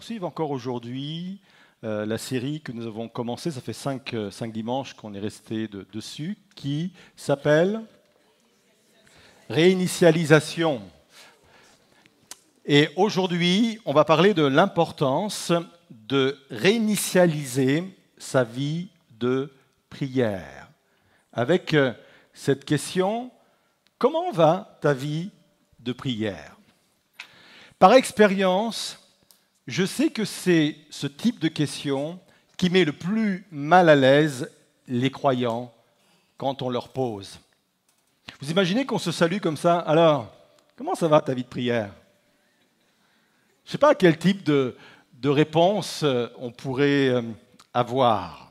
poursuivre encore aujourd'hui euh, la série que nous avons commencée. Ça fait cinq, euh, cinq dimanches qu'on est resté dessus, qui s'appelle Réinitialisation. Et aujourd'hui, on va parler de l'importance de réinitialiser sa vie de prière. Avec euh, cette question, comment va ta vie de prière? Par expérience, je sais que c'est ce type de question qui met le plus mal à l'aise les croyants quand on leur pose. Vous imaginez qu'on se salue comme ça? Alors, comment ça va ta vie de prière? Je ne sais pas quel type de, de réponse euh, on pourrait euh, avoir.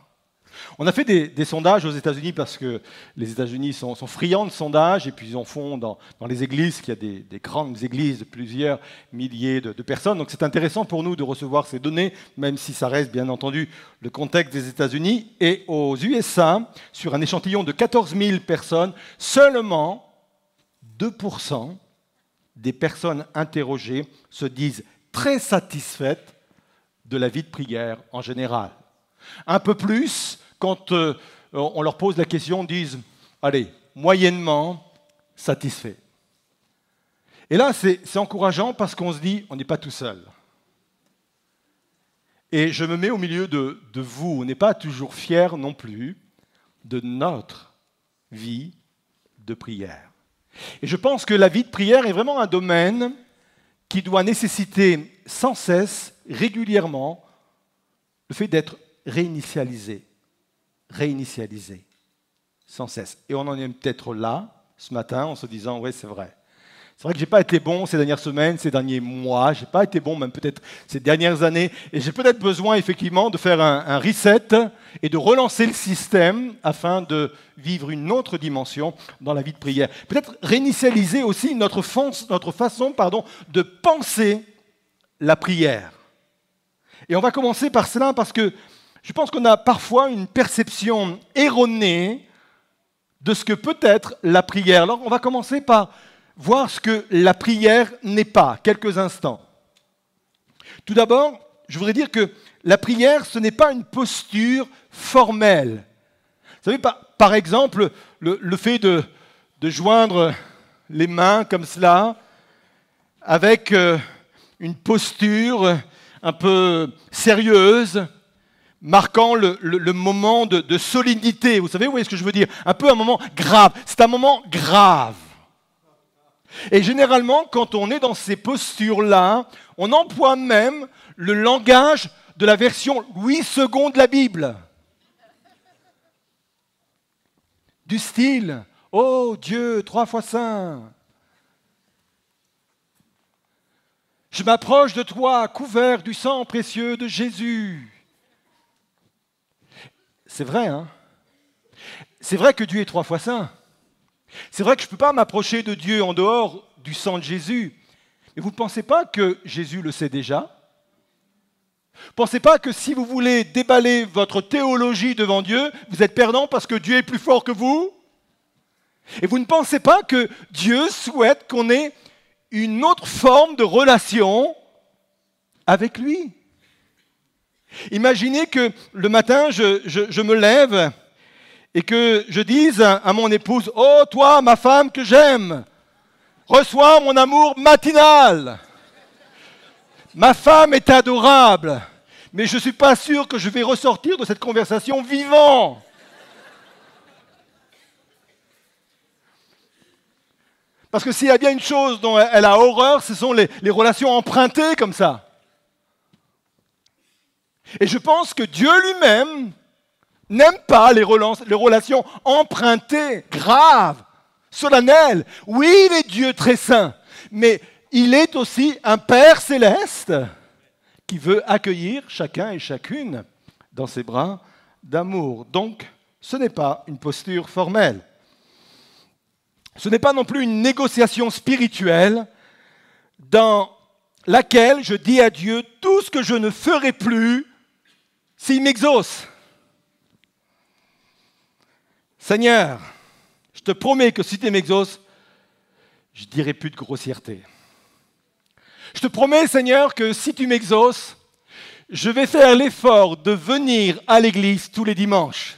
On a fait des, sondages aux États-Unis parce que les États-Unis sont, friands de sondages et puis ils en font dans, les églises, qui y a des, grandes églises de plusieurs milliers de, personnes. Donc c'est intéressant pour nous de recevoir ces données, même si ça reste bien entendu le contexte des États-Unis. Et aux USA, sur un échantillon de 14 000 personnes, seulement 2% des personnes interrogées se disent très satisfaites de la vie de prière en général. Un peu plus quand euh, on leur pose la question, disent Allez, moyennement satisfait. Et là, c'est encourageant parce qu'on se dit On n'est pas tout seul. Et je me mets au milieu de, de vous. On n'est pas toujours fiers non plus de notre vie de prière. Et je pense que la vie de prière est vraiment un domaine qui doit nécessiter sans cesse, régulièrement, le fait d'être réinitialisé réinitialiser sans cesse. Et on en est peut-être là ce matin en se disant, oui, c'est vrai. C'est vrai que je n'ai pas été bon ces dernières semaines, ces derniers mois, je n'ai pas été bon même peut-être ces dernières années, et j'ai peut-être besoin effectivement de faire un, reset et de relancer le système afin de vivre une autre dimension dans la vie de prière. Peut-être réinitialiser aussi notre, notre façon pardon, de penser la prière. Et on va commencer par cela parce que je pense qu'on a parfois une perception erronée de ce que peut être la prière. Alors on va commencer par voir ce que la prière n'est pas, quelques instants. Tout d'abord, je voudrais dire que la prière, ce n'est pas une posture formelle. Vous savez, par, exemple, le, fait de, joindre les mains comme cela, avec euh, une posture un peu sérieuse, marquant le, moment de, solidité. Vous savez, vous voyez ce que je veux dire? Un peu un moment grave. C'est un moment grave. Et généralement, quand on est dans ces postures-là, on emploie même le langage de la version Louis II de la Bible. Du style Oh Dieu, trois fois saint. Je m'approche de toi, couvert du sang précieux de Jésus. C'est vrai, hein C'est vrai que Dieu est trois fois saint. C'est vrai que je ne peux pas m'approcher de Dieu en dehors du sang de Jésus. Mais vous ne pensez pas que Jésus le sait déjà? Pensez pas que si vous voulez déballer votre théologie devant Dieu, vous êtes perdant parce que Dieu est plus fort que vous? Et vous ne pensez pas que Dieu souhaite qu'on ait une autre forme de relation avec lui? Imaginez que le matin, je, me lève et que je dise à mon épouse, Oh toi, ma femme que j'aime, reçois mon amour matinal. Ma femme est adorable, mais je ne suis pas sûr que je vais ressortir de cette conversation vivant. Parce que s'il y a bien une chose dont elle a horreur, ce sont les relations empruntées comme ça. Et je pense que Dieu lui-même n'aime pas les, relations empruntées, graves, solennelles. Oui, il est Dieu très saint, mais il est aussi un Père céleste qui veut accueillir chacun et chacune dans ses bras d'amour. Donc, ce n'est pas une posture formelle. Ce n'est pas non plus une négociation spirituelle dans laquelle je dis à Dieu tout ce que je ne ferai plus s'il m'exauce, Seigneur, je te promets que si tu m'exauces, je dirai plus de grossièreté. Je te promets, Seigneur, que si tu m'exauces, je vais faire l'effort de venir à l'église tous les dimanches.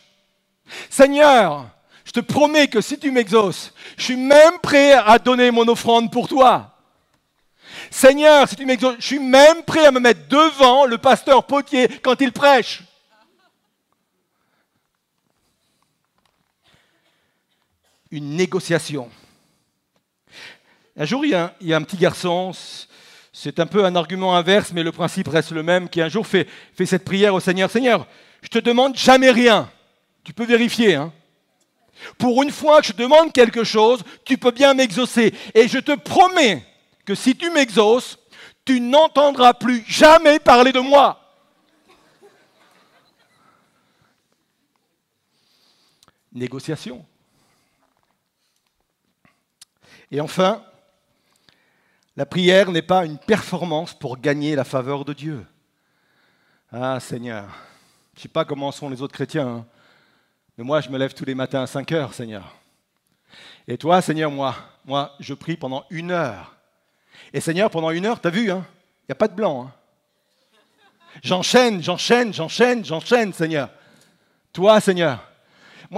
Seigneur, je te promets que si tu m'exauces, je suis même prêt à donner mon offrande pour toi. Seigneur, si tu je suis même prêt à me mettre devant le pasteur potier quand il prêche. Une négociation. Un jour, il y, a un, petit garçon, c'est un peu un argument inverse, mais le principe reste le même, qui un jour fait, fait cette prière au Seigneur. Seigneur, je te demande jamais rien. Tu peux vérifier. Hein Pour une fois que je demande quelque chose, tu peux bien m'exaucer. Et je te promets que si tu m'exauces, tu n'entendras plus jamais parler de moi. Négociation. Et enfin, la prière n'est pas une performance pour gagner la faveur de Dieu. Ah Seigneur, je ne sais pas comment sont les autres chrétiens, hein, mais moi je me lève tous les matins à 5 heures, Seigneur. Et toi, Seigneur, moi, moi, je prie pendant une heure. Et Seigneur, pendant une heure, tu as vu, il hein, n'y a pas de blanc. Hein. J'enchaîne, j'enchaîne, j'enchaîne, j'enchaîne, Seigneur. Toi, Seigneur,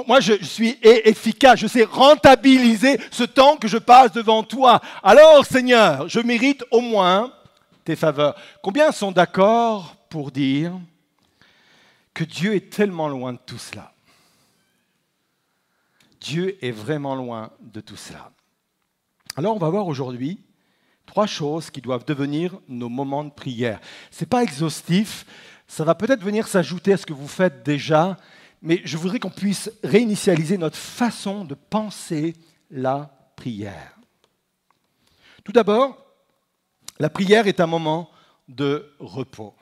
moi, je suis efficace, je sais rentabiliser ce temps que je passe devant toi. Alors, Seigneur, je mérite au moins tes faveurs. Combien sont d'accord pour dire que Dieu est tellement loin de tout cela? Dieu est vraiment loin de tout cela. Alors, on va voir aujourd'hui trois choses qui doivent devenir nos moments de prière. Ce n'est pas exhaustif, ça va peut-être venir s'ajouter à ce que vous faites déjà, mais je voudrais qu'on puisse réinitialiser notre façon de penser la prière. Tout d'abord, la prière est un moment de repos.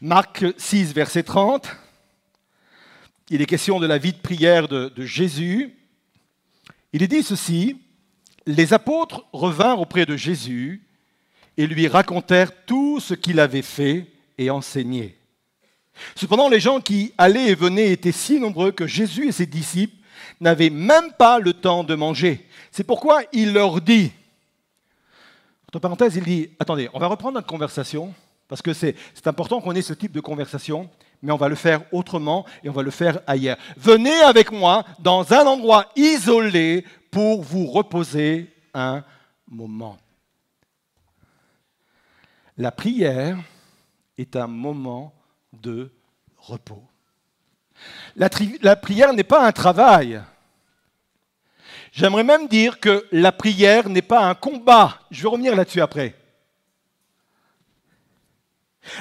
Marc 6, verset 30, il est question de la vie de prière de, de Jésus. Il est dit ceci, les apôtres revinrent auprès de Jésus et lui racontèrent tout ce qu'il avait fait et enseigné. Cependant, les gens qui allaient et venaient étaient si nombreux que Jésus et ses disciples n'avaient même pas le temps de manger. C'est pourquoi il leur dit, entre parenthèses, il dit, attendez, on va reprendre notre conversation, parce que c'est important qu'on ait ce type de conversation, mais on va le faire autrement et on va le faire ailleurs. Venez avec moi dans un endroit isolé pour vous reposer un moment. La prière est un moment de repos. La, prière n'est pas un travail. J'aimerais même dire que la prière n'est pas un combat. Je vais revenir là-dessus après.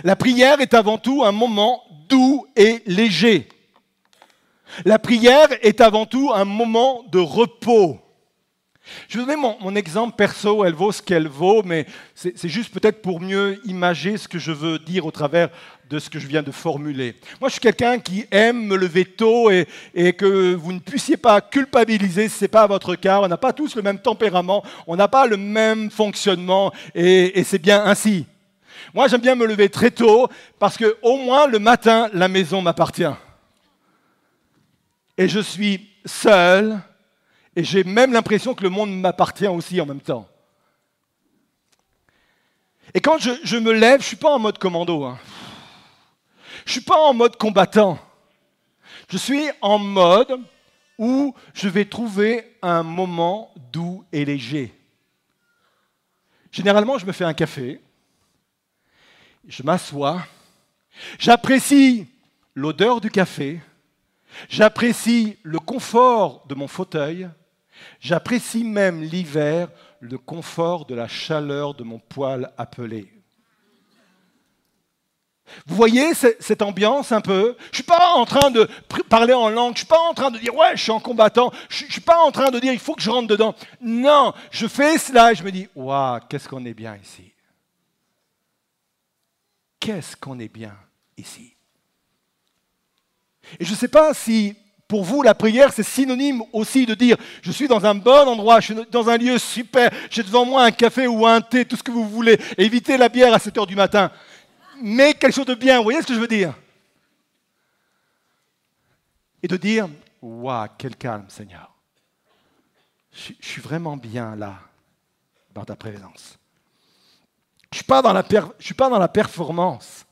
La prière est avant tout un moment doux et léger. La prière est avant tout un moment de repos. Je vais donner mon, exemple perso, elle vaut ce qu'elle vaut, mais c'est juste peut-être pour mieux imager ce que je veux dire au travers de ce que je viens de formuler. Moi, je suis quelqu'un qui aime me lever tôt et, que vous ne puissiez pas culpabiliser ce n'est pas votre cas. On n'a pas tous le même tempérament, on n'a pas le même fonctionnement et c'est bien ainsi. Moi, j'aime bien me lever très tôt parce que au moins le matin, la maison m'appartient. Et je suis seul et j'ai même l'impression que le monde m'appartient aussi en même temps. Et quand je, me lève, je ne suis pas en mode commando. Hein. Je ne suis pas en mode combattant. Je suis en mode où je vais trouver un moment doux et léger. Généralement, je me fais un café, je m'assois, j'apprécie l'odeur du café, j'apprécie le confort de mon fauteuil, J'apprécie même l'hiver le confort de la chaleur de mon poêle appelé. Vous voyez cette ambiance un peu? Je ne suis pas en train de parler en langue, je ne suis pas en train de dire ouais, je suis en combattant, je ne suis pas en train de dire il faut que je rentre dedans. Non, je fais cela et je me dis waouh, qu'est-ce qu'on est bien ici? Qu'est-ce qu'on est bien ici? Et je ne sais pas si pour vous, la prière, c'est synonyme aussi de dire, je suis dans un bon endroit, je suis dans un lieu super, j'ai devant moi un café ou un thé, tout ce que vous voulez. Évitez la bière à 7 heures du matin. Mais quelque chose de bien, vous voyez ce que je veux dire? Et de dire, waouh, quel calme, Seigneur. Je, suis vraiment bien là, par ta présence. Je ne suis, pas dans la suis pas dans la performance.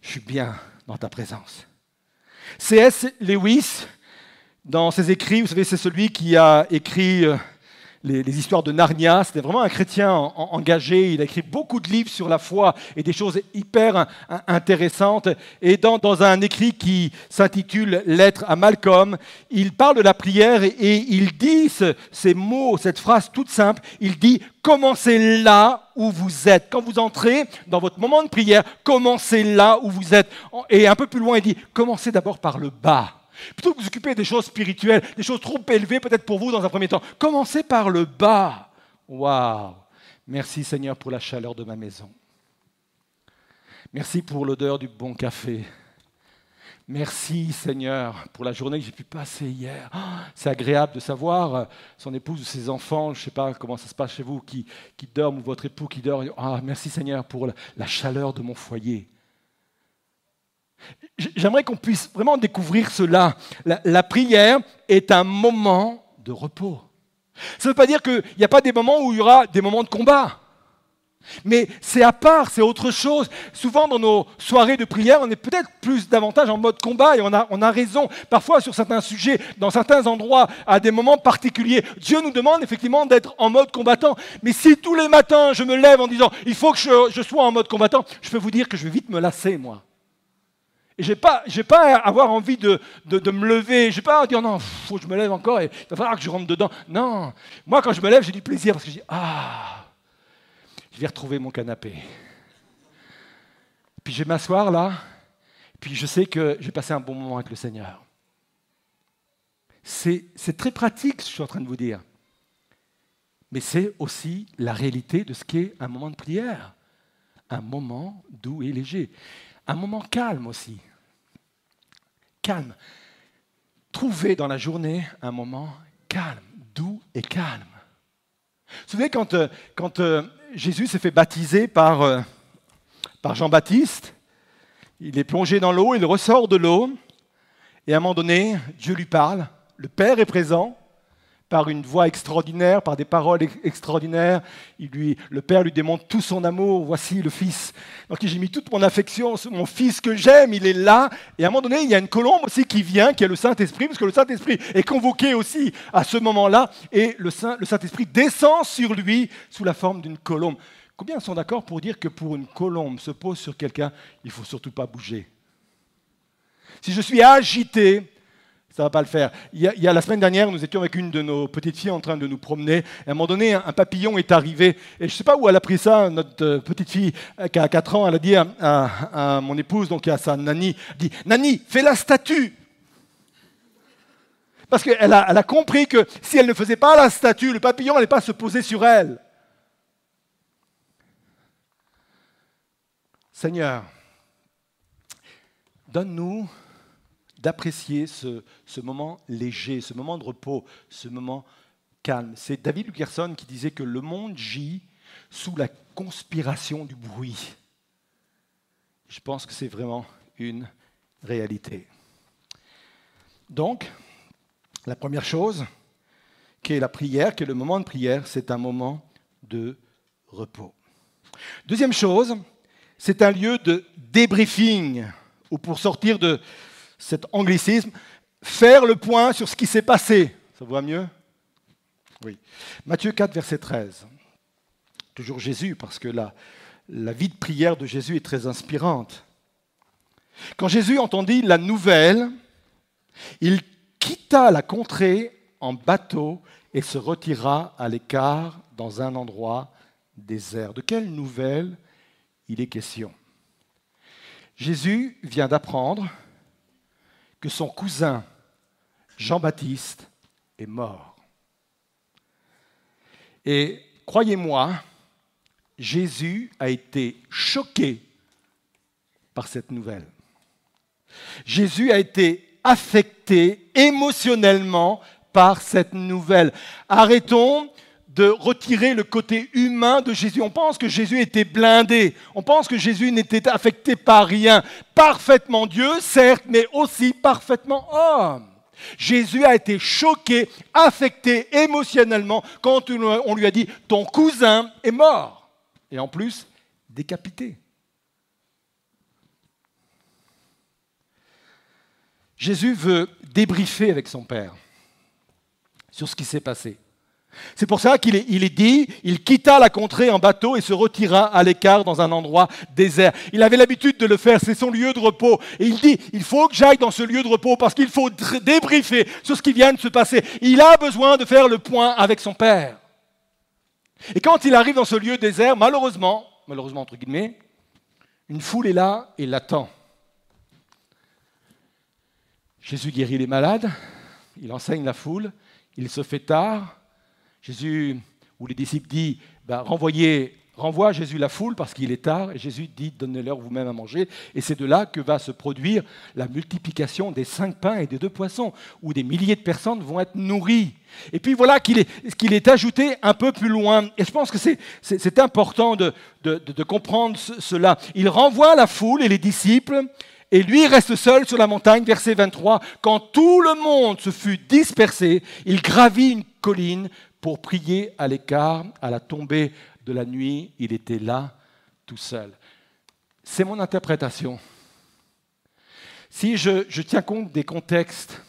je suis bien dans ta présence. C.S. Lewis, dans ses écrits, vous savez, c'est celui qui a écrit les, histoires de Narnia. C'était vraiment un chrétien engagé. Il a écrit beaucoup de livres sur la foi et des choses hyper intéressantes. Et dans, un écrit qui s'intitule Lettre à Malcolm, il parle de la prière et, il dit ces mots, cette phrase toute simple. Il dit Commencez là où vous êtes. Quand vous entrez dans votre moment de prière, commencez là où vous êtes. Et un peu plus loin, il dit Commencez d'abord par le bas. Plutôt que vous occuper des choses spirituelles, des choses trop élevées peut-être pour vous dans un premier temps, commencez par le bas. Waouh Merci Seigneur pour la chaleur de ma maison. Merci pour l'odeur du bon café. Merci Seigneur pour la journée que j'ai pu passer hier. Ah, c'est agréable de savoir euh, son épouse ou ses enfants, je ne sais pas comment ça se passe chez vous, qui, dorment ou votre époux qui dort. Ah, merci Seigneur pour la chaleur de mon foyer. J'aimerais qu'on puisse vraiment découvrir cela. La, prière est un moment de repos. Ça ne veut pas dire qu'il n'y a pas des moments où il y aura des moments de combat. Mais c'est à part, c'est autre chose. Souvent dans nos soirées de prière, on est peut-être plus davantage en mode combat et on a, on a raison. Parfois sur certains sujets, dans certains endroits, à des moments particuliers, Dieu nous demande effectivement d'être en mode combattant. Mais si tous les matins je me lève en disant il faut que je, je sois en mode combattant, je peux vous dire que je vais vite me lasser moi. Je n'ai pas, à avoir envie de, me lever. Je n'ai pas à dire non, il faut que je me lève encore et il va falloir que je rentre dedans. Non. Moi, quand je me lève, j'ai du plaisir parce que je dis Ah, je vais retrouver mon canapé. Puis je vais m'asseoir là. Puis je sais que je vais passer un bon moment avec le Seigneur. C'est très pratique ce que je suis en train de vous dire. Mais c'est aussi la réalité de ce qu'est un moment de prière. Un moment doux et léger. Un moment calme aussi. Calme. Trouvez dans la journée un moment calme, doux et calme. Vous vous souvenez quand, euh, quand euh, Jésus s'est fait baptiser par, euh, par Jean-Baptiste, il est plongé dans l'eau, il ressort de l'eau, et à un moment donné, Dieu lui parle, le Père est présent, par une voix extraordinaire, par des paroles extraordinaires. Il lui, le Père lui démontre tout son amour. Voici le Fils. Donc j'ai mis toute mon affection, mon Fils que j'aime, il est là. Et à un moment donné, il y a une colombe aussi qui vient, qui est le Saint-Esprit, parce que le Saint-Esprit est convoqué aussi à ce moment-là. Et le, Saint, le Saint-Esprit descend sur lui sous la forme d'une colombe. Combien sont d'accord pour dire que pour une colombe se pose sur quelqu'un, il ne faut surtout pas bouger? Si je suis agité, ça ne va pas le faire. Il y, a, la semaine dernière, nous étions avec une de nos petites filles en train de nous promener. à un moment donné, un, papillon est arrivé. Et je ne sais pas où elle a pris ça, notre euh, petite fille euh, qui a 4 ans. Elle a dit à, mon épouse, donc à sa Nani, dit Nani, fais la statue. Parce qu'elle a, a compris que si elle ne faisait pas la statue, le papillon n'allait pas se poser sur elle. Seigneur, donne-nous d'apprécier ce, moment léger, ce moment de repos, ce moment calme. C'est David Lugerson qui disait que le monde gît sous la conspiration du bruit. Je pense que c'est vraiment une réalité. Donc, la première chose, qui est la prière, qui est le moment de prière, c'est un moment de repos. Deuxième chose, c'est un lieu de débriefing, ou pour sortir de, cet anglicisme, faire le point sur ce qui s'est passé. Ça voit mieux? Oui. Matthieu 4, verset 13. Toujours Jésus, parce que la, la vie de prière de Jésus est très inspirante. Quand Jésus entendit la nouvelle, il quitta la contrée en bateau et se retira à l'écart dans un endroit désert. De quelle nouvelle il est question? Jésus vient d'apprendre que son cousin Jean-Baptiste est mort. Et croyez-moi, Jésus a été choqué par cette nouvelle. Jésus a été affecté émotionnellement par cette nouvelle. Arrêtons de retirer le côté humain de Jésus. On pense que Jésus était blindé, on pense que Jésus n'était affecté par rien. Parfaitement Dieu, certes, mais aussi parfaitement homme. Jésus a été choqué, affecté émotionnellement quand on lui a dit, ton cousin est mort. Et en plus, décapité. Jésus veut débriefer avec son Père sur ce qui s'est passé. C'est pour ça qu'il est, dit, il quitta la contrée en bateau et se retira à l'écart dans un endroit désert. Il avait l'habitude de le faire, c'est son lieu de repos. Et il dit, il faut que j'aille dans ce lieu de repos parce qu'il faut débriefer sur ce qui vient de se passer. Il a besoin de faire le point avec son Père. Et quand il arrive dans ce lieu désert, malheureusement, malheureusement entre guillemets, une foule est là et l'attend. Jésus guérit les malades, il enseigne la foule, il se fait tard, Jésus, ou les disciples disent, bah, renvoyez, renvoie Jésus la foule parce qu'il est tard, et Jésus dit, donnez-leur vous-même à manger. Et c'est de là que va se produire la multiplication des cinq pains et des deux poissons, où des milliers de personnes vont être nourries. Et puis voilà qu'il est, qu'il est ajouté un peu plus loin. Et je pense que c'est, important de, comprendre cela. Il renvoie la foule et les disciples, et lui reste seul sur la montagne, verset 23. Quand tout le monde se fut dispersé, il gravit une colline pour prier à l'écart, à la tombée de la nuit, il était là, tout seul. C'est mon interprétation. Si je, tiens compte des contextes,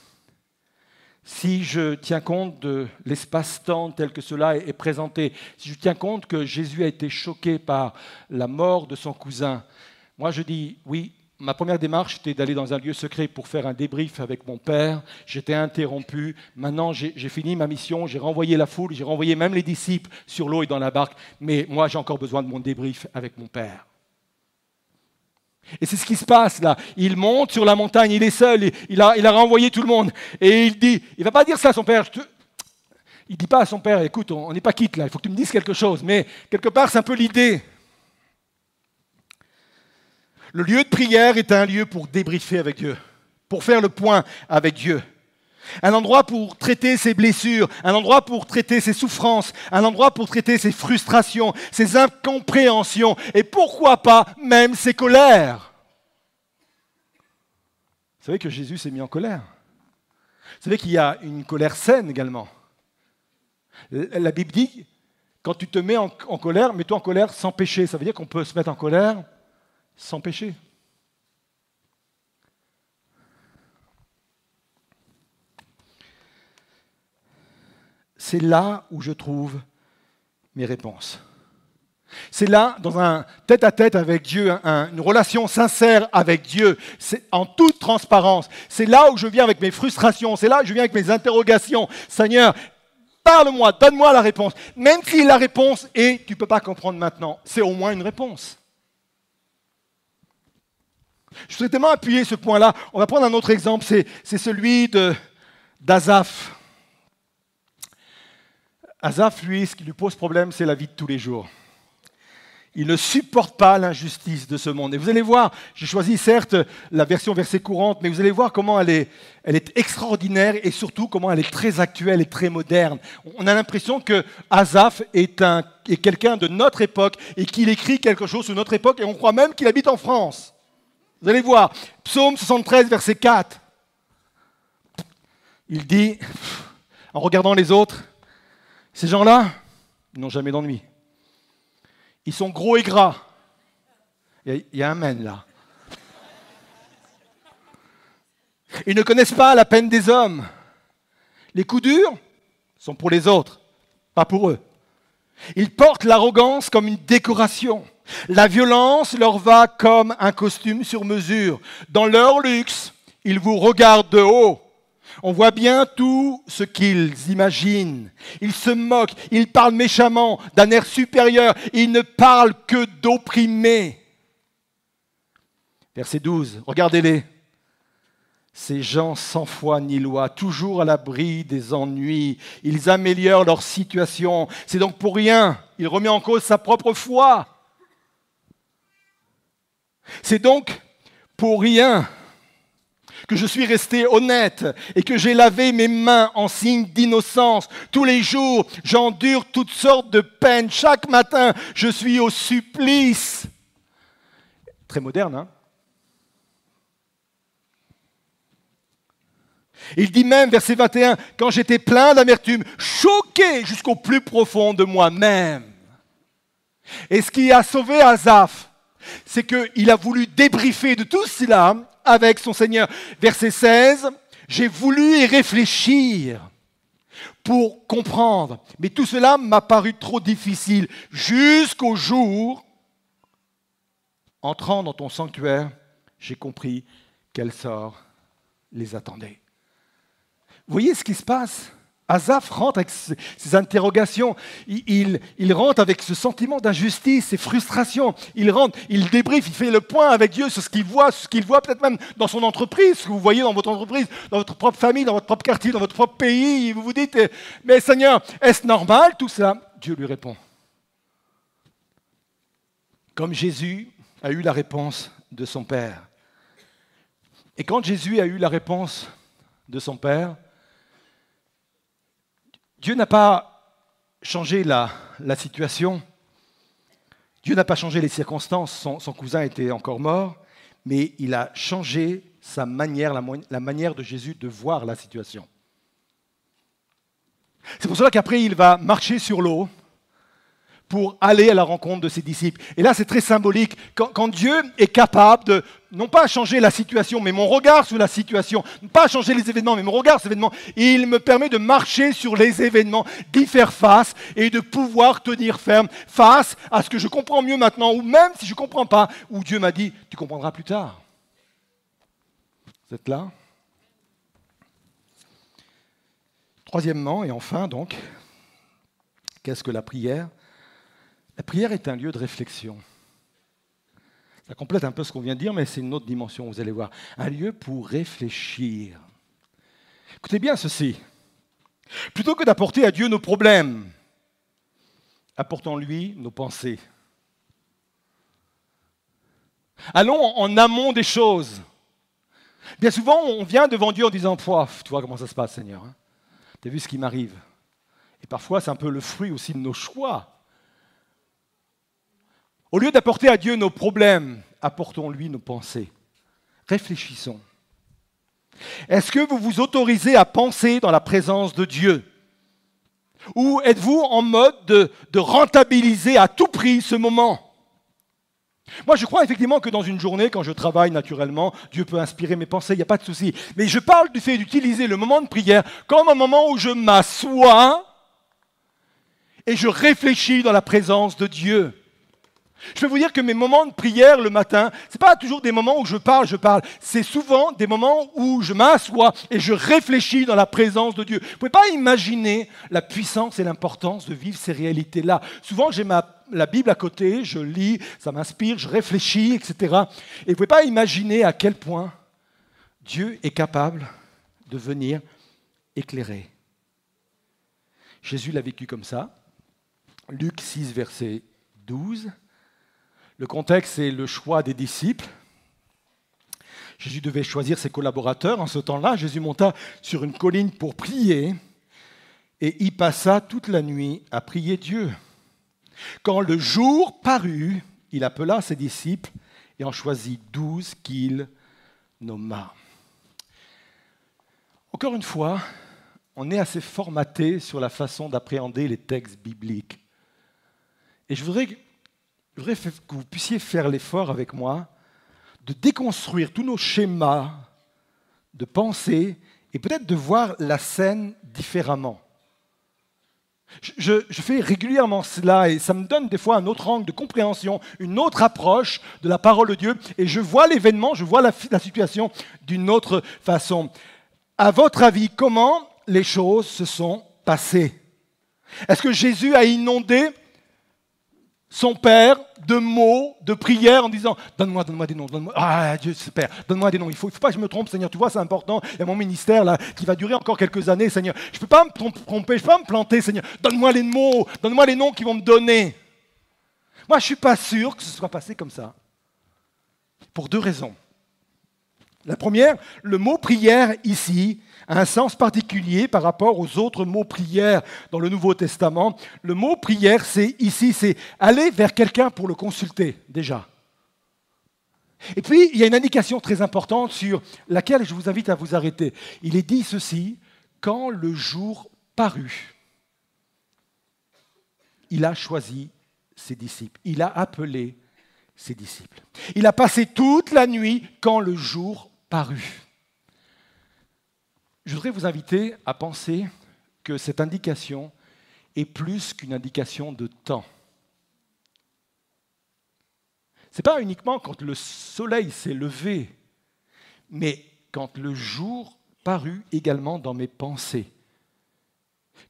si je tiens compte de l'espace-temps tel que cela est présenté, si je tiens compte que Jésus a été choqué par la mort de son cousin, moi je dis oui, ma première démarche était d'aller dans un lieu secret pour faire un débrief avec mon père. J'étais interrompu. Maintenant, j'ai fini ma mission. J'ai renvoyé la foule. J'ai renvoyé même les disciples sur l'eau et dans la barque. Mais moi, j'ai encore besoin de mon débrief avec mon père. Et c'est ce qui se passe là. Il monte sur la montagne. Il est seul. Il a, renvoyé tout le monde. Et il dit, il va pas dire ça à son père. Il ne dit pas à son père, écoute, on n'est pas quitte là. Il faut que tu me dises quelque chose. Mais quelque part, c'est un peu l'idée. Le lieu de prière est un lieu pour débriefer avec Dieu, pour faire le point avec Dieu. Un endroit pour traiter ses blessures, un endroit pour traiter ses souffrances, un endroit pour traiter ses frustrations, ses incompréhensions et pourquoi pas même ses colères. Vous savez que Jésus s'est mis en colère. Vous savez qu'il y a une colère saine également. La Bible dit, quand tu te mets en, colère, mets-toi en colère sans péché. Ça veut dire qu'on peut se mettre en colère sans péché. C'est là où je trouve mes réponses. C'est là, dans un tête-à-tête avec Dieu, une relation sincère avec Dieu, en toute transparence. C'est là où je viens avec mes frustrations, c'est là où je viens avec mes interrogations. Seigneur, parle-moi, donne-moi la réponse. Même si la réponse est, tu ne peux pas comprendre maintenant, c'est au moins une réponse. Je voudrais tellement appuyer ce point-là. On va prendre un autre exemple, c'est celui d'Azaph. Azaph, lui, ce qui lui pose problème, c'est la vie de tous les jours. Il ne supporte pas l'injustice de ce monde. Et vous allez voir, j'ai choisi certes la version versée courante, mais vous allez voir comment elle est, extraordinaire et surtout comment elle est très actuelle et très moderne. On a l'impression que Azaph est, est quelqu'un de notre époque et qu'il écrit quelque chose sur notre époque et on croit même qu'il habite en France. Vous allez voir, psaume 73, verset 4. Il dit, en regardant les autres, ces gens-là n'ont jamais d'ennui. Ils sont gros et gras. Il y a un men là. Ils ne connaissent pas la peine des hommes. Les coups durs sont pour les autres, pas pour eux. Ils portent l'arrogance comme une décoration. La violence leur va comme un costume sur mesure. Dans leur luxe, ils vous regardent de haut. On voit bien tout ce qu'ils imaginent. Ils se moquent, ils parlent méchamment, d'un air supérieur. Ils ne parlent que d'opprimés. Verset 12, regardez-les. Ces gens sans foi ni loi, toujours à l'abri des ennuis, ils améliorent leur situation. C'est donc pour rien. Il remet en cause sa propre foi. C'est donc pour rien que je suis resté honnête et que j'ai lavé mes mains en signe d'innocence. Tous les jours, j'endure toutes sortes de peines. Chaque matin, je suis au supplice. Très moderne, hein? Il dit même, verset 21, quand j'étais plein d'amertume, choqué jusqu'au plus profond de moi-même. Et ce qui a sauvé Azaph, c'est qu'il a voulu débriefer de tout cela avec son Seigneur. Verset 16, j'ai voulu y réfléchir pour comprendre, mais tout cela m'a paru trop difficile jusqu'au jour, entrant dans ton sanctuaire, j'ai compris quel sort les attendait. Vous voyez ce qui se passe? Azaf rentre avec ses interrogations, il, rentre avec ce sentiment d'injustice, ses frustrations, il rentre, il débriefe, il fait le point avec Dieu sur ce qu'il voit, ce qu'il voit peut-être même dans son entreprise, ce que vous voyez dans votre entreprise, dans votre propre famille, dans votre propre quartier, dans votre propre pays, vous vous dites, mais Seigneur, est-ce normal tout ça? Dieu lui répond. Comme Jésus a eu la réponse de son Père. Et quand Jésus a eu la réponse de son Père, Dieu n'a pas changé la, situation. Dieu n'a pas changé les circonstances. Son, cousin était encore mort, mais il a changé sa manière, la, manière de Jésus de voir la situation. C'est pour cela qu'après, il va marcher sur l'eau pour aller à la rencontre de ses disciples. Et là, c'est très symbolique. Quand, Dieu est capable de, non pas changer la situation, mais mon regard sur la situation, non pas changer les événements, mais mon regard sur les événements, il me permet de marcher sur les événements, d'y faire face et de pouvoir tenir ferme face à ce que je comprends mieux maintenant, ou même si je ne comprends pas, où Dieu m'a dit, tu comprendras plus tard. Vous êtes là? Troisièmement, et enfin donc, qu'est-ce que la prière? La prière est un lieu de réflexion. Ça complète un peu ce qu'on vient de dire, mais c'est une autre dimension, vous allez voir. Un lieu pour réfléchir. Écoutez bien ceci. Plutôt que d'apporter à Dieu nos problèmes, apportons-lui nos pensées. Allons en amont des choses. Bien souvent, on vient devant Dieu en disant Poif, tu vois comment ça se passe, Seigneur. Hein. tu as vu ce qui m'arrive. Et parfois, c'est un peu le fruit aussi de nos choix. Au lieu d'apporter à Dieu nos problèmes, apportons-lui nos pensées. Réfléchissons. Est-ce que vous vous autorisez à penser dans la présence de Dieu? Ou êtes-vous en mode de, rentabiliser à tout prix ce moment? Moi, je crois effectivement que dans une journée, quand je travaille naturellement, Dieu peut inspirer mes pensées, il n'y a pas de souci. Mais je parle du fait d'utiliser le moment de prière comme un moment où je m'assois et je réfléchis dans la présence de Dieu. Je peux vous dire que mes moments de prière le matin, ce n'est pas toujours des moments où je parle, je parle. C'est souvent des moments où je m'assois et je réfléchis dans la présence de Dieu. Vous ne pouvez pas imaginer la puissance et l'importance de vivre ces réalités-là. Souvent, j'ai la Bible à côté, je lis, ça m'inspire, je réfléchis, etc. Et vous ne pouvez pas imaginer à quel point Dieu est capable de venir éclairer. Jésus l'a vécu comme ça. Luc 6, verset 12. Le contexte, c'est le choix des disciples. Jésus devait choisir ses collaborateurs. En ce temps-là, Jésus monta sur une colline pour prier et y passa toute la nuit à prier Dieu. Quand le jour parut, il appela ses disciples et en choisit douze qu'il nomma. Encore une fois, on est assez formaté sur la façon d'appréhender les textes bibliques. Et je voudrais je voudrais que vous puissiez faire l'effort avec moi de déconstruire tous nos schémas de pensée et peut-être de voir la scène différemment. Je, fais régulièrement cela et ça me donne des fois un autre angle de compréhension, une autre approche de la parole de Dieu et je vois l'événement, je vois la, la situation d'une autre façon. À votre avis, comment les choses se sont passées? Est-ce que Jésus a inondé son père de mots, de prières en disant Donne-moi, donne-moi des noms, donne-moi. Ah, Dieu, Père, donne-moi des noms. Il ne faut, faut, pas que je me trompe, Seigneur. Tu vois, c'est important. Il y a mon ministère là qui va durer encore quelques années, Seigneur. Je ne peux pas me tromper, je ne peux pas me planter, Seigneur. Donne-moi les mots, donne-moi les noms qui vont me donner. Moi, je ne suis pas sûr que ce soit passé comme ça. Pour deux raisons. La première, le mot prière ici un sens particulier par rapport aux autres mots prière dans le Nouveau Testament. Le mot prière, c'est ici, c'est aller vers quelqu'un pour le consulter déjà. Et puis, il y a une indication très importante sur laquelle je vous invite à vous arrêter. Il est dit ceci, quand le jour parut, il a choisi ses disciples, il a appelé ses disciples. Il a passé toute la nuit quand le jour paru. Je voudrais vous inviter à penser que cette indication est plus qu'une indication de temps. Ce n'est pas uniquement quand le soleil s'est levé, mais quand le jour parut également dans mes pensées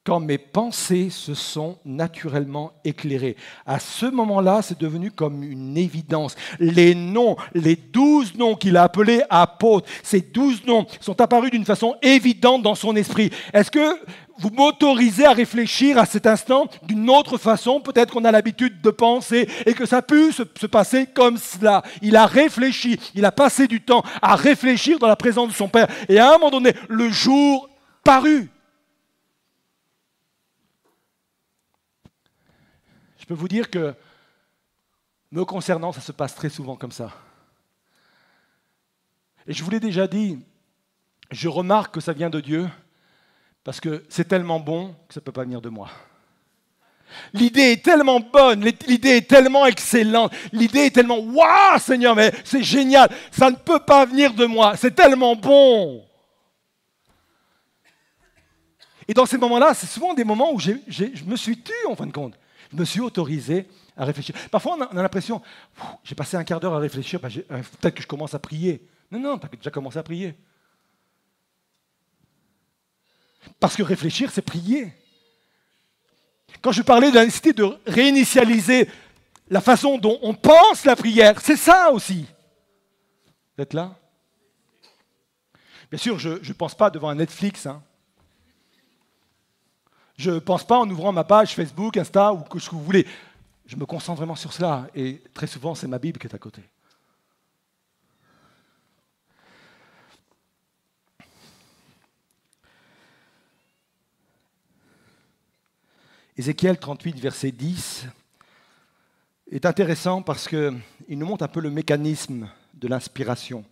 quand mes pensées se sont naturellement éclairées. À ce moment-là, c'est devenu comme une évidence. Les noms, les douze noms qu'il a appelés apôtres, ces douze noms sont apparus d'une façon évidente dans son esprit. Est-ce que vous m'autorisez à réfléchir à cet instant d'une autre façon Peut-être qu'on a l'habitude de penser et que ça a pu se, se passer comme cela? Il a réfléchi, il a passé du temps à réfléchir dans la présence de son Père. Et à un moment donné, le jour parut. Je peux vous dire que, me concernant, ça se passe très souvent comme ça. Et je vous l'ai déjà dit, je remarque que ça vient de Dieu parce que c'est tellement bon que ça ne peut pas venir de moi. L'idée est tellement bonne, l'idée est tellement excellente, l'idée est tellement Waouh, Seigneur, mais c'est génial, ça ne peut pas venir de moi, c'est tellement bon. Et dans ces moments-là, c'est souvent des moments où je me suis tué en fin de compte. Je me suis autorisé à réfléchir. Parfois, on a, l'impression, j'ai passé un quart d'heure à réfléchir, bah, euh, peut-être que je commence à prier. Non, non, tu as déjà commencé à prier. Parce que réfléchir, c'est prier. Quand je parlais de la nécessité de réinitialiser la façon dont on pense la prière, c'est ça aussi. Vous êtes là? Bien sûr, je ne pense pas devant un Netflix. Hein. Je ne pense pas en ouvrant ma page Facebook, Insta ou ce que vous voulez. Je me concentre vraiment sur cela. Et très souvent, c'est ma Bible qui est à côté. Ézéchiel 38, verset 10 est intéressant parce qu'il nous montre un peu le mécanisme de l'inspiration.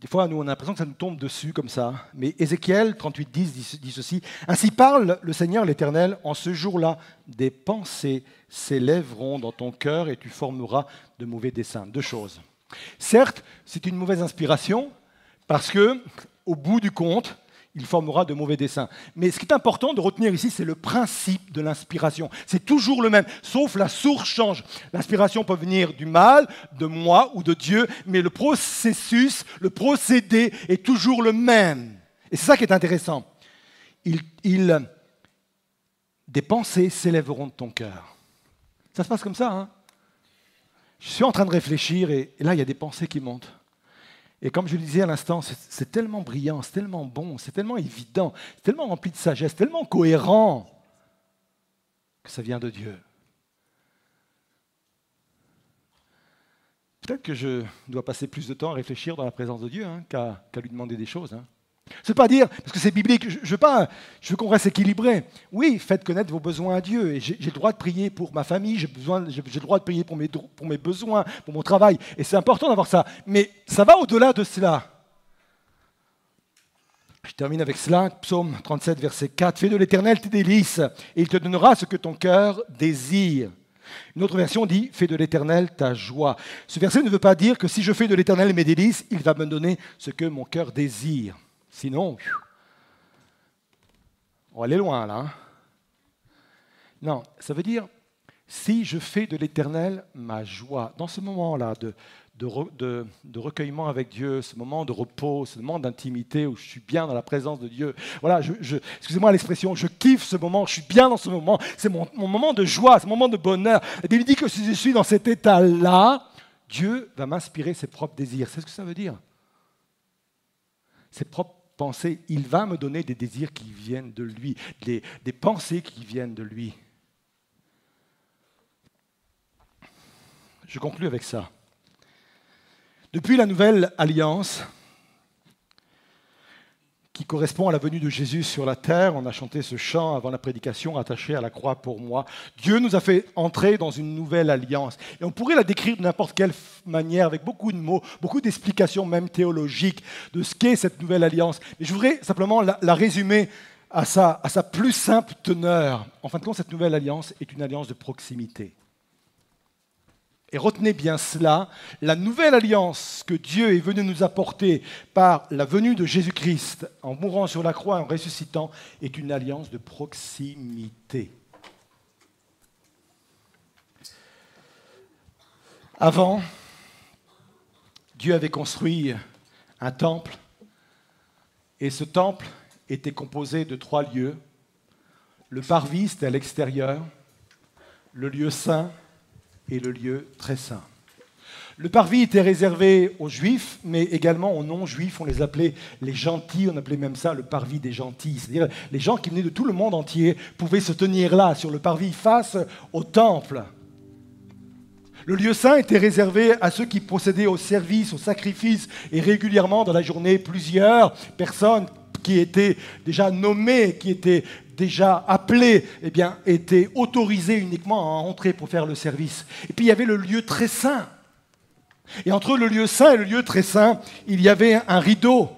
Des fois, nous, on a l'impression que ça nous tombe dessus comme ça. Mais Ézéchiel 38, 10 dit, ceci Ainsi parle le Seigneur l'Éternel En ce jour-là, des pensées s'élèveront dans ton cœur et tu formeras de mauvais desseins. Deux choses. Certes, c'est une mauvaise inspiration parce que, au bout du compte, il formera de mauvais dessins. Mais ce qui est important de retenir ici, c'est le principe de l'inspiration. C'est toujours le même, sauf la source change. L'inspiration peut venir du mal, de moi ou de Dieu, mais le processus, le procédé est toujours le même. Et c'est ça qui est intéressant. Il, des pensées s'élèveront de ton cœur. Ça se passe comme ça. Hein? Je suis en train de réfléchir et là, il y a des pensées qui montent. Et comme je le disais à l'instant, c'est tellement brillant, c'est tellement bon, c'est tellement évident, c'est tellement rempli de sagesse, tellement cohérent que ça vient de Dieu. Peut-être que je dois passer plus de temps à réfléchir dans la présence de Dieu hein, qu'à lui demander des choses. Hein. Ce n'est pas dire, parce que c'est biblique, je, veux, pas, je veux qu'on reste équilibré. Oui, faites connaître vos besoins à Dieu. J'ai le droit de prier pour ma famille, j'ai le droit de prier pour mes, pour mes besoins, pour mon travail. Et c'est important d'avoir ça. Mais ça va au-delà de cela. Je termine avec cela, psaume 37, verset 4. Fais de l'éternel tes délices, et il te donnera ce que ton cœur désire. Une autre version dit Fais de l'éternel ta joie. Ce verset ne veut pas dire que si je fais de l'éternel mes délices, il va me donner ce que mon cœur désire. Sinon, on va aller loin là. Hein. non, ça veut dire, si je fais de l'éternel ma joie, dans ce moment-là de, de, recueillement avec Dieu, ce moment de repos, ce moment d'intimité où je suis bien dans la présence de Dieu. Voilà, excusez-moi l'expression, je kiffe ce moment, je suis bien dans ce moment, c'est mon, moment de joie, ce moment de bonheur. Et Bible dit que si je suis dans cet état-là, Dieu va m'inspirer ses propres désirs. C'est ce que ça veut dire. Ses propres il va me donner des désirs qui viennent de lui, des, des pensées qui viennent de lui. Je conclus avec ça. Depuis la nouvelle alliance, qui correspond à la venue de Jésus sur la terre. On a chanté ce chant avant la prédication attaché à la croix pour moi. Dieu nous a fait entrer dans une nouvelle alliance. Et on pourrait la décrire de n'importe quelle manière, avec beaucoup de mots, beaucoup d'explications même théologiques de ce qu'est cette nouvelle alliance. Mais je voudrais simplement la, résumer à sa, à sa plus simple teneur. En fin de compte, cette nouvelle alliance est une alliance de proximité. Et retenez bien cela, la nouvelle alliance que Dieu est venu nous apporter par la venue de Jésus-Christ en mourant sur la croix, en ressuscitant, est une alliance de proximité. Avant, Dieu avait construit un temple, et ce temple était composé de trois lieux. Le parvis, c'était à l'extérieur, le lieu saint et le lieu très saint. Le parvis était réservé aux juifs, mais également aux non-juifs. On les appelait les gentils, on appelait même ça le parvis des gentils. C'est-à-dire les gens qui venaient de tout le monde entier pouvaient se tenir là, sur le parvis, face au temple. Le lieu saint était réservé à ceux qui procédaient au service, au sacrifice, et régulièrement dans la journée, plusieurs personnes qui étaient déjà nommées, qui étaient déjà appelés, eh bien, étaient autorisés uniquement à entrer pour faire le service. Et puis il y avait le lieu très saint. Et entre le lieu saint et le lieu très saint, il y avait un rideau.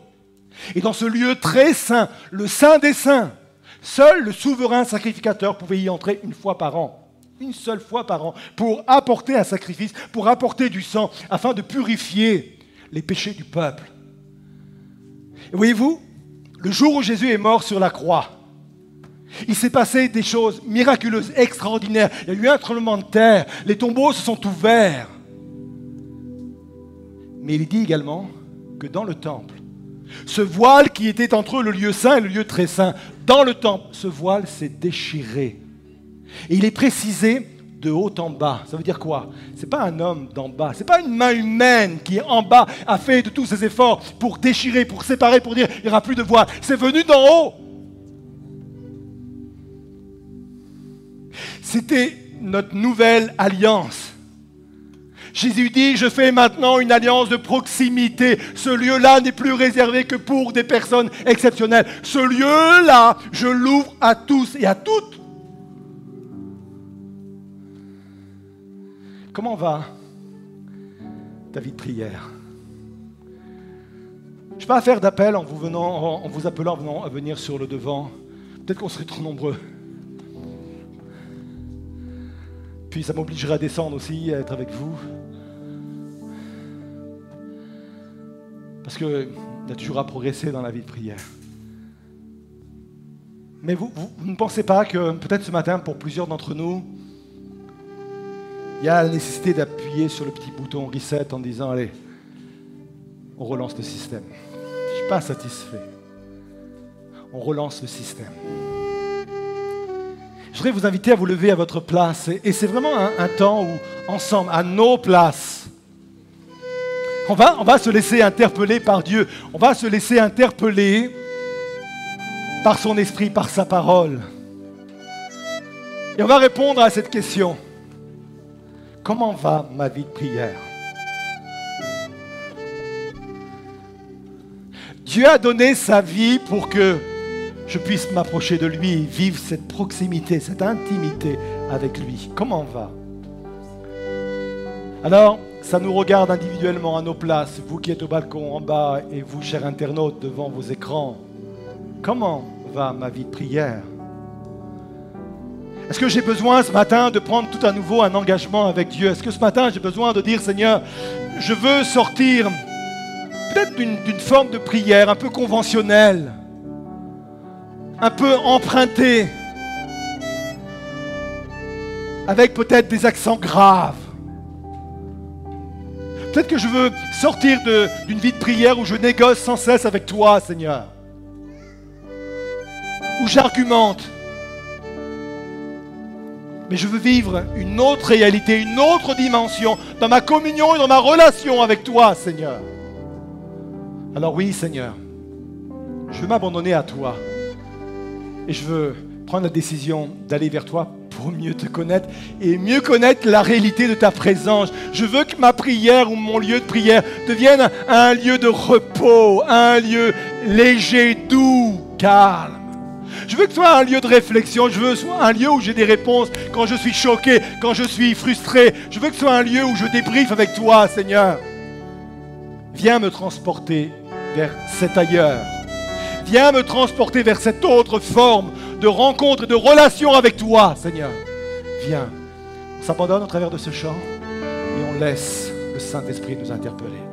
Et dans ce lieu très saint, le saint des saints, seul le souverain sacrificateur pouvait y entrer une fois par an une seule fois par an pour apporter un sacrifice, pour apporter du sang, afin de purifier les péchés du peuple. Et voyez-vous, le jour où Jésus est mort sur la croix, il s'est passé des choses miraculeuses, extraordinaires. Il y a eu un tremblement de terre, les tombeaux se sont ouverts. Mais il dit également que dans le temple, ce voile qui était entre le lieu saint et le lieu très saint, dans le temple, ce voile s'est déchiré. Et il est précisé de haut en bas. Ça veut dire quoi? Ce n'est pas un homme d'en bas, ce n'est pas une main humaine qui en bas a fait de tous ses efforts pour déchirer, pour séparer, pour dire il n'y aura plus de voile. C'est venu d'en haut. C'était notre nouvelle alliance. Jésus dit, je fais maintenant une alliance de proximité. Ce lieu-là n'est plus réservé que pour des personnes exceptionnelles. Ce lieu-là, je l'ouvre à tous et à toutes. Comment va ta vie de prière? Je ne vais pas faire d'appel en vous, venant, en vous appelant à venir sur le devant. Peut-être qu'on serait trop nombreux. Puis ça m'obligerait à descendre aussi, à être avec vous. Parce qu'il y a toujours à progresser dans la vie de prière. Mais vous, vous ne pensez pas que peut-être ce matin, pour plusieurs d'entre nous, il y a la nécessité d'appuyer sur le petit bouton reset en disant allez, on relance le système. Je ne suis pas satisfait. On relance le système. Je voudrais vous inviter à vous lever à votre place. Et c'est vraiment un, temps où, ensemble, à nos places, on va, on va se laisser interpeller par Dieu. On va se laisser interpeller par son esprit, par sa parole. Et on va répondre à cette question. Comment va ma vie de prière? Dieu a donné sa vie pour que je puisse m'approcher de lui, vivre cette proximité, cette intimité avec lui. Comment va? Alors, ça nous regarde individuellement à nos places, vous qui êtes au balcon en bas et vous, chers internautes, devant vos écrans. Comment va ma vie de prière? Est-ce que j'ai besoin ce matin de prendre tout à nouveau un engagement avec Dieu? Est-ce que ce matin j'ai besoin de dire Seigneur, je veux sortir peut-être d'une forme de prière un peu conventionnelle, un peu empruntée, avec peut-être des accents graves. Peut-être que je veux sortir d'une vie de prière où je négocie sans cesse avec toi, Seigneur. Où j'argumente mais je veux vivre une autre réalité, une autre dimension dans ma communion et dans ma relation avec toi, Seigneur. Alors oui, Seigneur, je veux m'abandonner à toi et je veux prendre la décision d'aller vers toi pour mieux te connaître et mieux connaître la réalité de ta présence. Je veux que ma prière ou mon lieu de prière devienne un lieu de repos, un lieu léger, doux, calme. Je veux que ce soit un lieu de réflexion. Je veux que ce soit un lieu où j'ai des réponses quand je suis choqué, quand je suis frustré. Je veux que ce soit un lieu où je débriefe avec toi, Seigneur. Viens me transporter vers cet ailleurs. Viens me transporter vers cette autre forme de rencontre et de relation avec toi, Seigneur. Viens. On s'abandonne au travers de ce chant et on laisse le Saint-Esprit nous interpeller.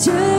就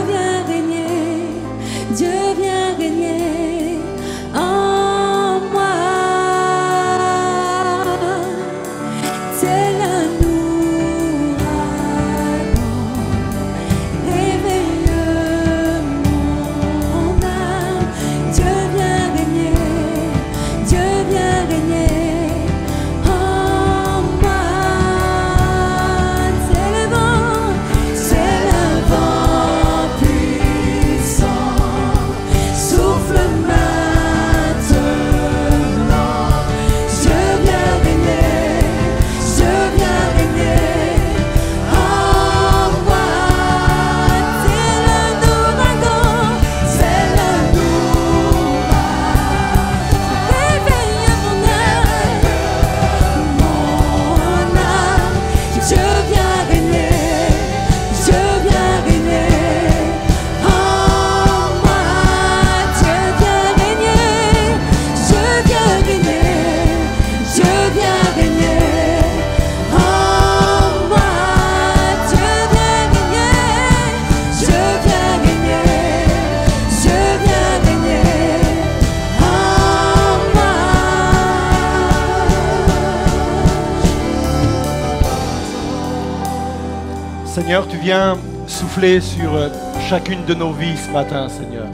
Seigneur, tu viens souffler sur euh, chacune de nos vies ce matin, Seigneur.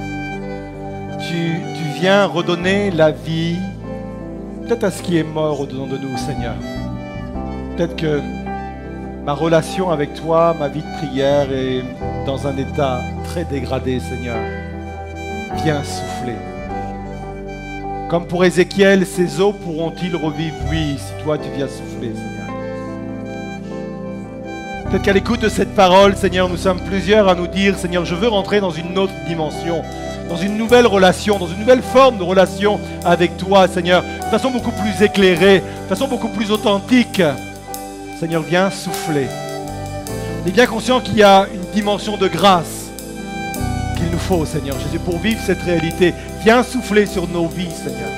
Tu, viens redonner la vie, peut-être à ce qui est mort au-dedans de nous, Seigneur. Peut-être que ma relation avec toi, ma vie de prière est dans un état très dégradé, Seigneur. Viens souffler. Comme pour Ézéchiel, ces eaux pourront-ils revivre? Oui, si toi tu viens souffler, Seigneur. Peut-être qu'à l'écoute de cette parole, Seigneur, nous sommes plusieurs à nous dire, Seigneur, je veux rentrer dans une autre dimension, dans une nouvelle relation, dans une nouvelle forme de relation avec toi, Seigneur, de façon beaucoup plus éclairée, de façon beaucoup plus authentique. Seigneur, viens souffler. On est bien conscient qu'il y a une dimension de grâce qu'il nous faut, Seigneur Jésus, pour vivre cette réalité. Viens souffler sur nos vies, Seigneur.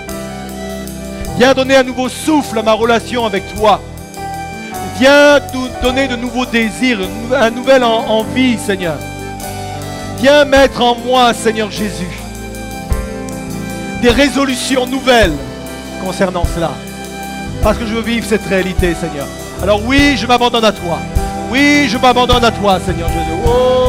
Viens donner un nouveau souffle à ma relation avec toi. Viens nous donner de nouveaux désirs, un nouvel en- envie, Seigneur. Viens mettre en moi, Seigneur Jésus, des résolutions nouvelles concernant cela. Parce que je veux vivre cette réalité, Seigneur. Alors oui, je m'abandonne à toi. Oui, je m'abandonne à toi, Seigneur Jésus. Oh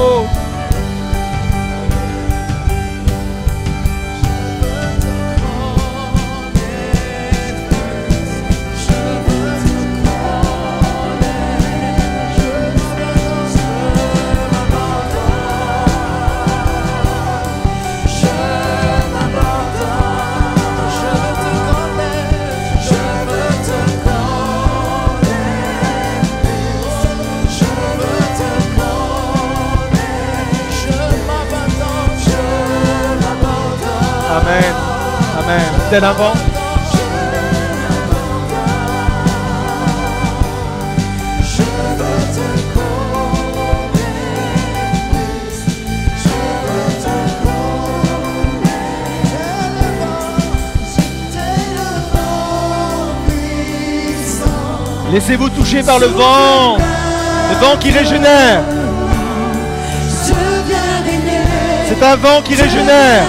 Amen. Tel avant. Laissez-vous toucher par le vent. Le vent qui régénère. C'est un vent qui régénère.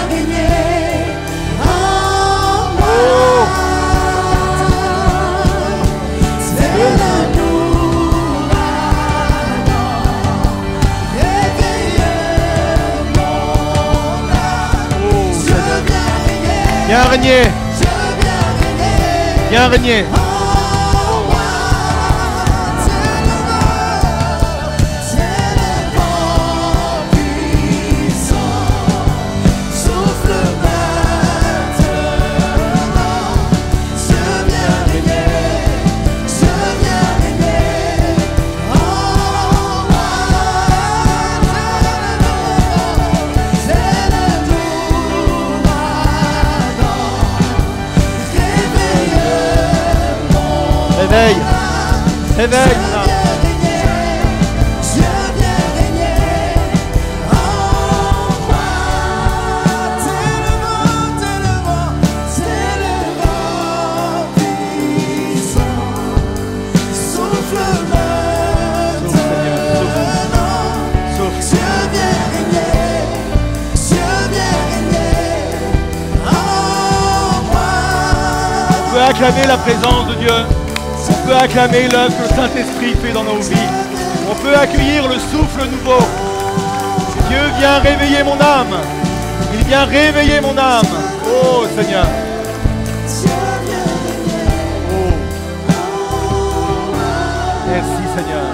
Viens régner. Viens régner peut acclamer la présence peut acclamer l'œuvre que le Saint-Esprit fait dans nos vies. On peut accueillir le souffle nouveau. Dieu vient réveiller mon âme. Il vient réveiller mon âme. Oh Seigneur. Oh. Merci Seigneur.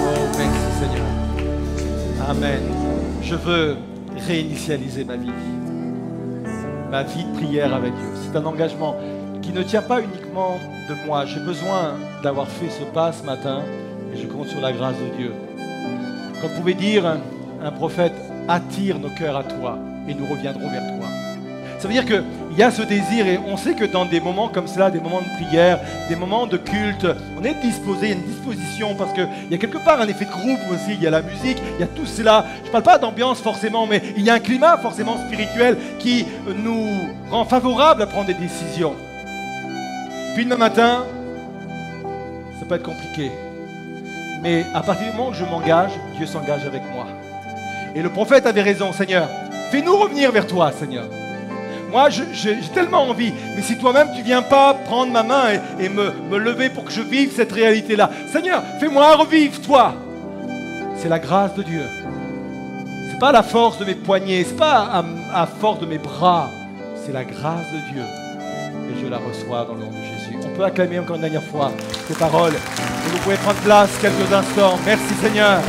Oh merci Seigneur. Amen. Je veux réinitialiser ma vie. Ma vie de prière avec Dieu. C'est un engagement qui ne tient pas uniquement de moi. J'ai besoin d'avoir fait ce pas ce matin et je compte sur la grâce de Dieu. Comme pouvait dire un, un prophète, attire nos cœurs à toi et nous reviendrons vers toi. Ça veut dire qu'il y a ce désir et on sait que dans des moments comme cela, des moments de prière, des moments de culte, on est disposé, il y a une disposition parce qu'il y a quelque part un effet de groupe aussi, il y a la musique, il y a tout cela. Je ne parle pas d'ambiance forcément, mais il y a un climat forcément spirituel qui nous rend favorable à prendre des décisions. Puis demain matin, ça peut être compliqué. Mais à partir du moment où je m'engage, Dieu s'engage avec moi. Et le prophète avait raison, Seigneur. Fais-nous revenir vers toi, Seigneur. Moi, j'ai tellement envie, mais si toi-même tu viens pas prendre ma main et, me, me lever pour que je vive cette réalité-là, Seigneur, fais-moi revivre toi. C'est la grâce de Dieu. C'est pas la force de mes poignets, c'est pas à, force de mes bras, c'est la grâce de Dieu. Et je la reçois dans le nom de peut acclamer encore une dernière fois ces paroles. Et vous pouvez prendre place quelques instants. Merci Seigneur.